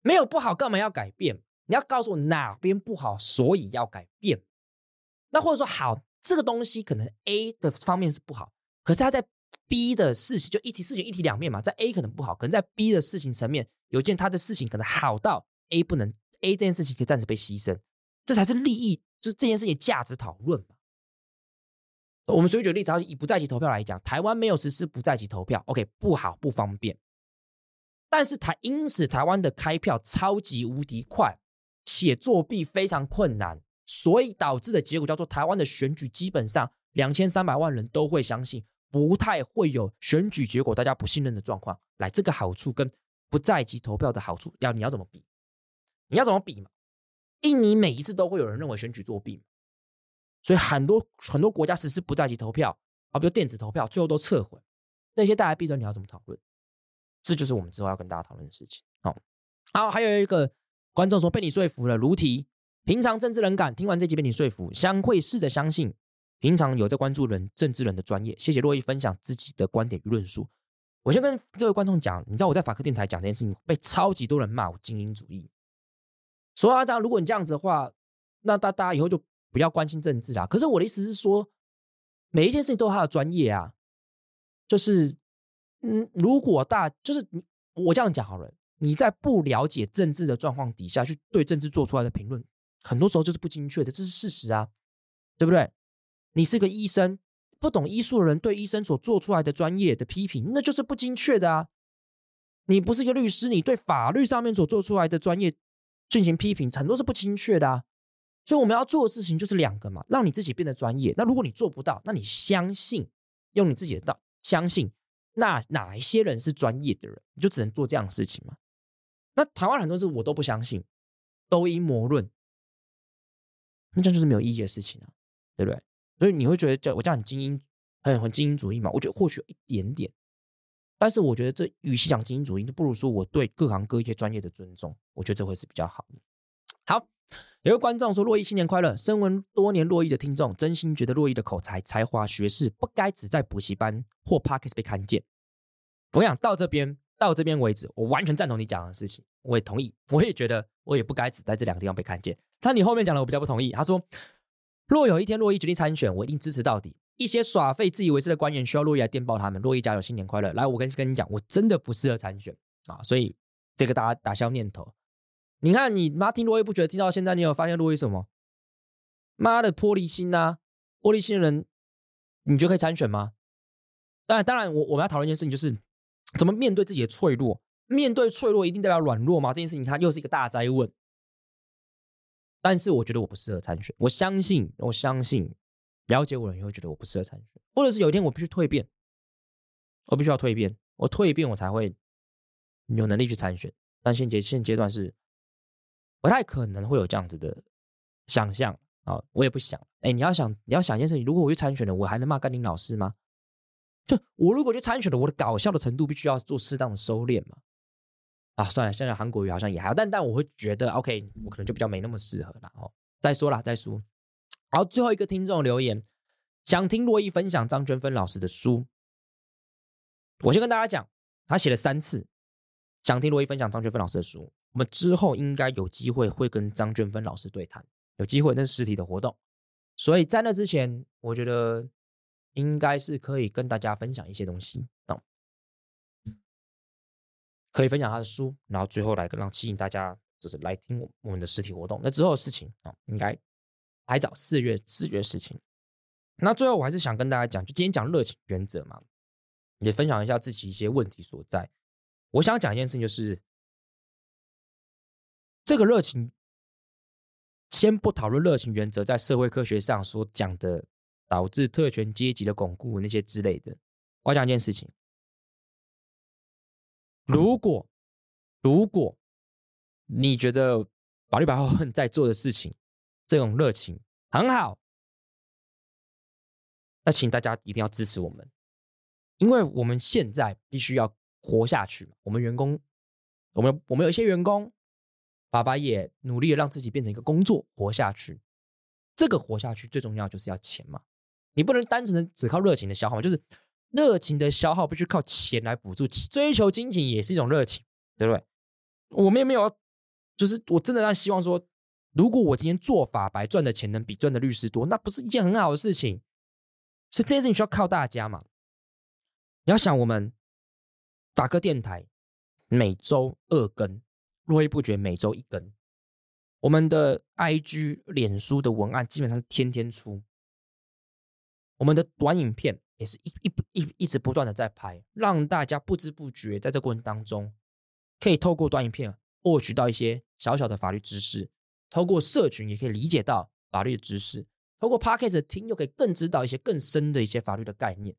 S1: 没有不好，干嘛要改变？你要告诉我哪边不好，所以要改变。那或者说，好，这个东西可能 A 的方面是不好，可是它在。B 的事情就一体事情一体两面嘛，在 A 可能不好，可能在 B 的事情层面有件他的事情可能好到 A 不能 A 这件事情可以暂时被牺牲，这才是利益，就是这件事情价值讨论嘛。我们随便举例子，以不在籍投票来讲，台湾没有实施不在籍投票，OK 不好不方便，但是台因此台湾的开票超级无敌快，且作弊非常困难，所以导致的结果叫做台湾的选举基本上两千三百万人都会相信。不太会有选举结果大家不信任的状况。来，这个好处跟不在籍投票的好处，要你要怎么比？你要怎么比嘛？印尼每一次都会有人认为选举作弊，所以很多很多国家实施不在籍投票，啊，比如电子投票，最后都撤回。那些大家弊端你要怎么讨论？这就是我们之后要跟大家讨论的事情。好，好，还有一个观众说被你说服了，如题，平常政治冷感，听完这集被你说服，相会试着相信。平常有在关注人政治人的专业，谢谢洛伊分享自己的观点与论述。我先跟这位观众讲，你知道我在法科电台讲这件事情，被超级多人骂我精英主义。所以啊，这样如果你这样子的话，那大大家以后就不要关心政治啦。可是我的意思是说，每一件事情都有他的专业啊。就是，嗯，如果大就是你我这样讲好了，你在不了解政治的状况底下去对政治做出来的评论，很多时候就是不精确的，这是事实啊，对不对？你是个医生，不懂医术的人对医生所做出来的专业的批评，那就是不精确的啊。你不是一个律师，你对法律上面所做出来的专业进行批评，很多是不精确的啊。所以我们要做的事情就是两个嘛，让你自己变得专业。那如果你做不到，那你相信，用你自己的道相信，那哪一些人是专业的人，你就只能做这样的事情嘛。那台湾很多事我都不相信，都阴谋论，那这样就是没有意义的事情啊，对不对？所以你会觉得叫我叫你精英，很很精英主义嘛？我觉得或许有一点点，但是我觉得这与其讲精英主义，就不如说我对各行各业专业的尊重，我觉得这会是比较好的。好，有位观众说：“洛伊新年快乐！身为多年洛伊的听众，真心觉得洛伊的口才、才华、学识不该只在补习班或 Podcast 被看见。”我想到这边到这边为止，我完全赞同你讲的事情，我也同意，我也觉得我也不该只在这两个地方被看见。但你后面讲的我比较不同意，他说。若有一天洛伊决定参选，我一定支持到底。一些耍废、自以为是的官员需要洛伊来电报他们。洛伊加油，新年快乐！来，我跟跟你讲，我真的不适合参选啊，所以这个大家打消念头。你看，你妈听珞亦不觉得听到现在，你有发现珞亦什么？妈的玻璃心呐！玻璃心的人，你觉得可以参选吗？当然，当然，我我们要讨论一件事情，就是怎么面对自己的脆弱。面对脆弱，一定代表软弱吗？这件事情，它又是一个大哉问。但是，我觉得我不适合参选。我相信，我相信，了解我的人也会觉得我不适合参选，或者是有一天我必须蜕变，我必须要蜕变，我蜕变，我才会有能力去参选。但现阶现阶段是不太可能会有这样子的想象啊！我也不想。哎，你要想，你要想一件事情，如果我去参选了，我还能骂甘霖老师吗？就我如果去参选了，我的搞笑的程度必须要做适当的收敛嘛。啊，算了，现在韩国瑜好像也还好，但但我会觉得，OK，我可能就比较没那么适合了哦。再说了，再说。好，最后一个听众留言，想听珞亦分享张娟芬老师的书。我先跟大家讲，他写了三次，想听珞亦分享张娟芬老师的书。我们之后应该有机会会跟张娟芬老师对谈，有机会那是实体的活动，所以在那之前，我觉得应该是可以跟大家分享一些东西啊。可以分享他的书，然后最后来让吸引大家，就是来听我们的实体活动。那之后的事情啊，应该还早，四月四月事情。那最后我还是想跟大家讲，就今天讲热情原则嘛，也分享一下自己一些问题所在。我想讲一件事情，就是这个热情，先不讨论热情原则在社会科学上所讲的导致特权阶级的巩固那些之类的。我要讲一件事情。如果，如果你觉得法律白话文在做的事情，这种热情很好，那请大家一定要支持我们，因为我们现在必须要活下去。我们员工，我们我们有一些员工，爸爸也努力的让自己变成一个工作活下去。这个活下去最重要就是要钱嘛，你不能单纯的只靠热情的消耗，就是。热情的消耗必须靠钱来补助，追求金钱也是一种热情，对不对？我们也没有，就是我真的让希望说，如果我今天做法白赚的钱能比赚的律师多，那不是一件很好的事情。所以这件事情需要靠大家嘛。你要想，我们法科电台每周二更，络绎不绝每周一更，我们的 IG、脸书的文案基本上是天天出，我们的短影片。也是一一一一直不断的在拍，让大家不知不觉在这过程当中，可以透过短影片获取到一些小小的法律知识，透过社群也可以理解到法律的知识，透过 Podcast 听又可以更知道一些更深的一些法律的概念。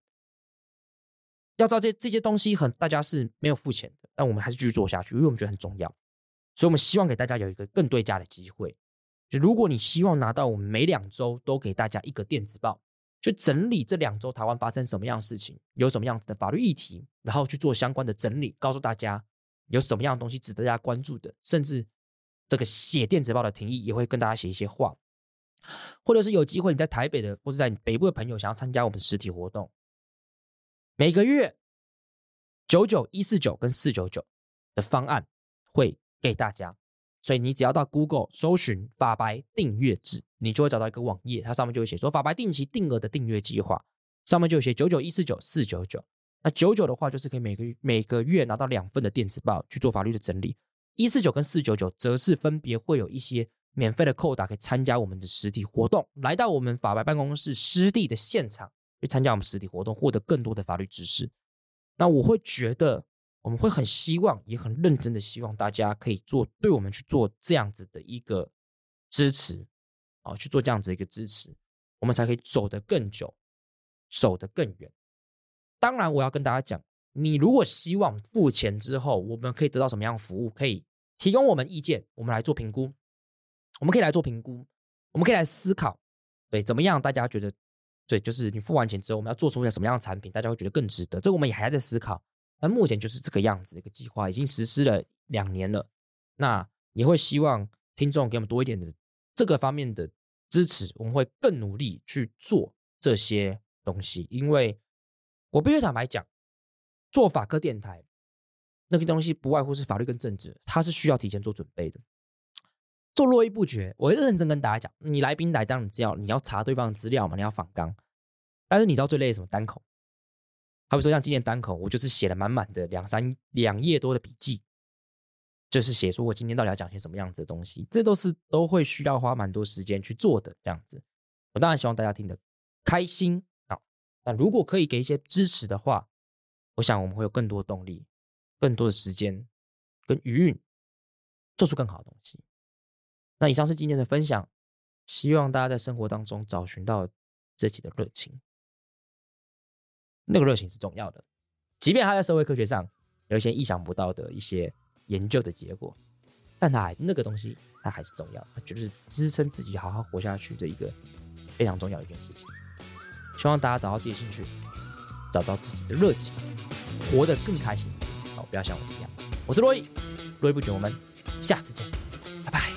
S1: 要知道这这些东西很大家是没有付钱的，但我们还是继续做下去，因为我们觉得很重要，所以我们希望给大家有一个更对价的机会。就如果你希望拿到我们每两周都给大家一个电子报。去整理这两周台湾发生什么样的事情，有什么样子的法律议题，然后去做相关的整理，告诉大家有什么样的东西值得大家关注的，甚至这个写电子报的庭议也会跟大家写一些话，或者是有机会你在台北的或者在北部的朋友想要参加我们实体活动，每个月九九一四九跟四九九的方案会给大家。所以你只要到 Google 搜寻“法白订阅制”，你就会找到一个网页，它上面就会写说“法白定期定额的订阅计划”，上面就写九九一四九四九九。那九九的话，就是可以每个每个月拿到两份的电子报去做法律的整理；一四九跟四九九则是分别会有一些免费的扣打，可以参加我们的实体活动，来到我们法白办公室实地的现场去参加我们实体活动，获得更多的法律知识。那我会觉得。我们会很希望，也很认真的希望大家可以做，对我们去做这样子的一个支持，啊，去做这样子的一个支持，我们才可以走得更久，走得更远。当然，我要跟大家讲，你如果希望付钱之后，我们可以得到什么样的服务，可以提供我们意见，我们来做评估，我们可以来做评估，我们可以来思考，对，怎么样？大家觉得，对，就是你付完钱之后，我们要做出一些什么样的产品，大家会觉得更值得？这个我们也还在思考。那目前就是这个样子的一个计划，已经实施了两年了。那也会希望听众给我们多一点的这个方面的支持，我们会更努力去做这些东西。因为我必须坦白讲，做法科电台那个东西不外乎是法律跟政治，它是需要提前做准备的。做络绎不绝，我会认真跟大家讲，你来宾来当然你知道你要查对方的资料嘛，你要访纲。但是你知道最累的什么单口？好比说像今天单口，我就是写了满满的两三两页多的笔记，就是写说我今天到底要讲些什么样子的东西，这都是都会需要花蛮多时间去做的这样子。我当然希望大家听得开心啊，那如果可以给一些支持的话，我想我们会有更多动力、更多的时间跟余韵，做出更好的东西。那以上是今天的分享，希望大家在生活当中找寻到自己的热情。那个热情是重要的，即便他在社会科学上有一些意想不到的一些研究的结果，但他还那个东西，它还是重要，它就是支撑自己好好活下去的一个非常重要的一件事情。希望大家找到自己的兴趣，找到自己的热情，活得更开心。好，不要像我一样。我是珞亦，珞亦不绝，我们下次见，拜拜。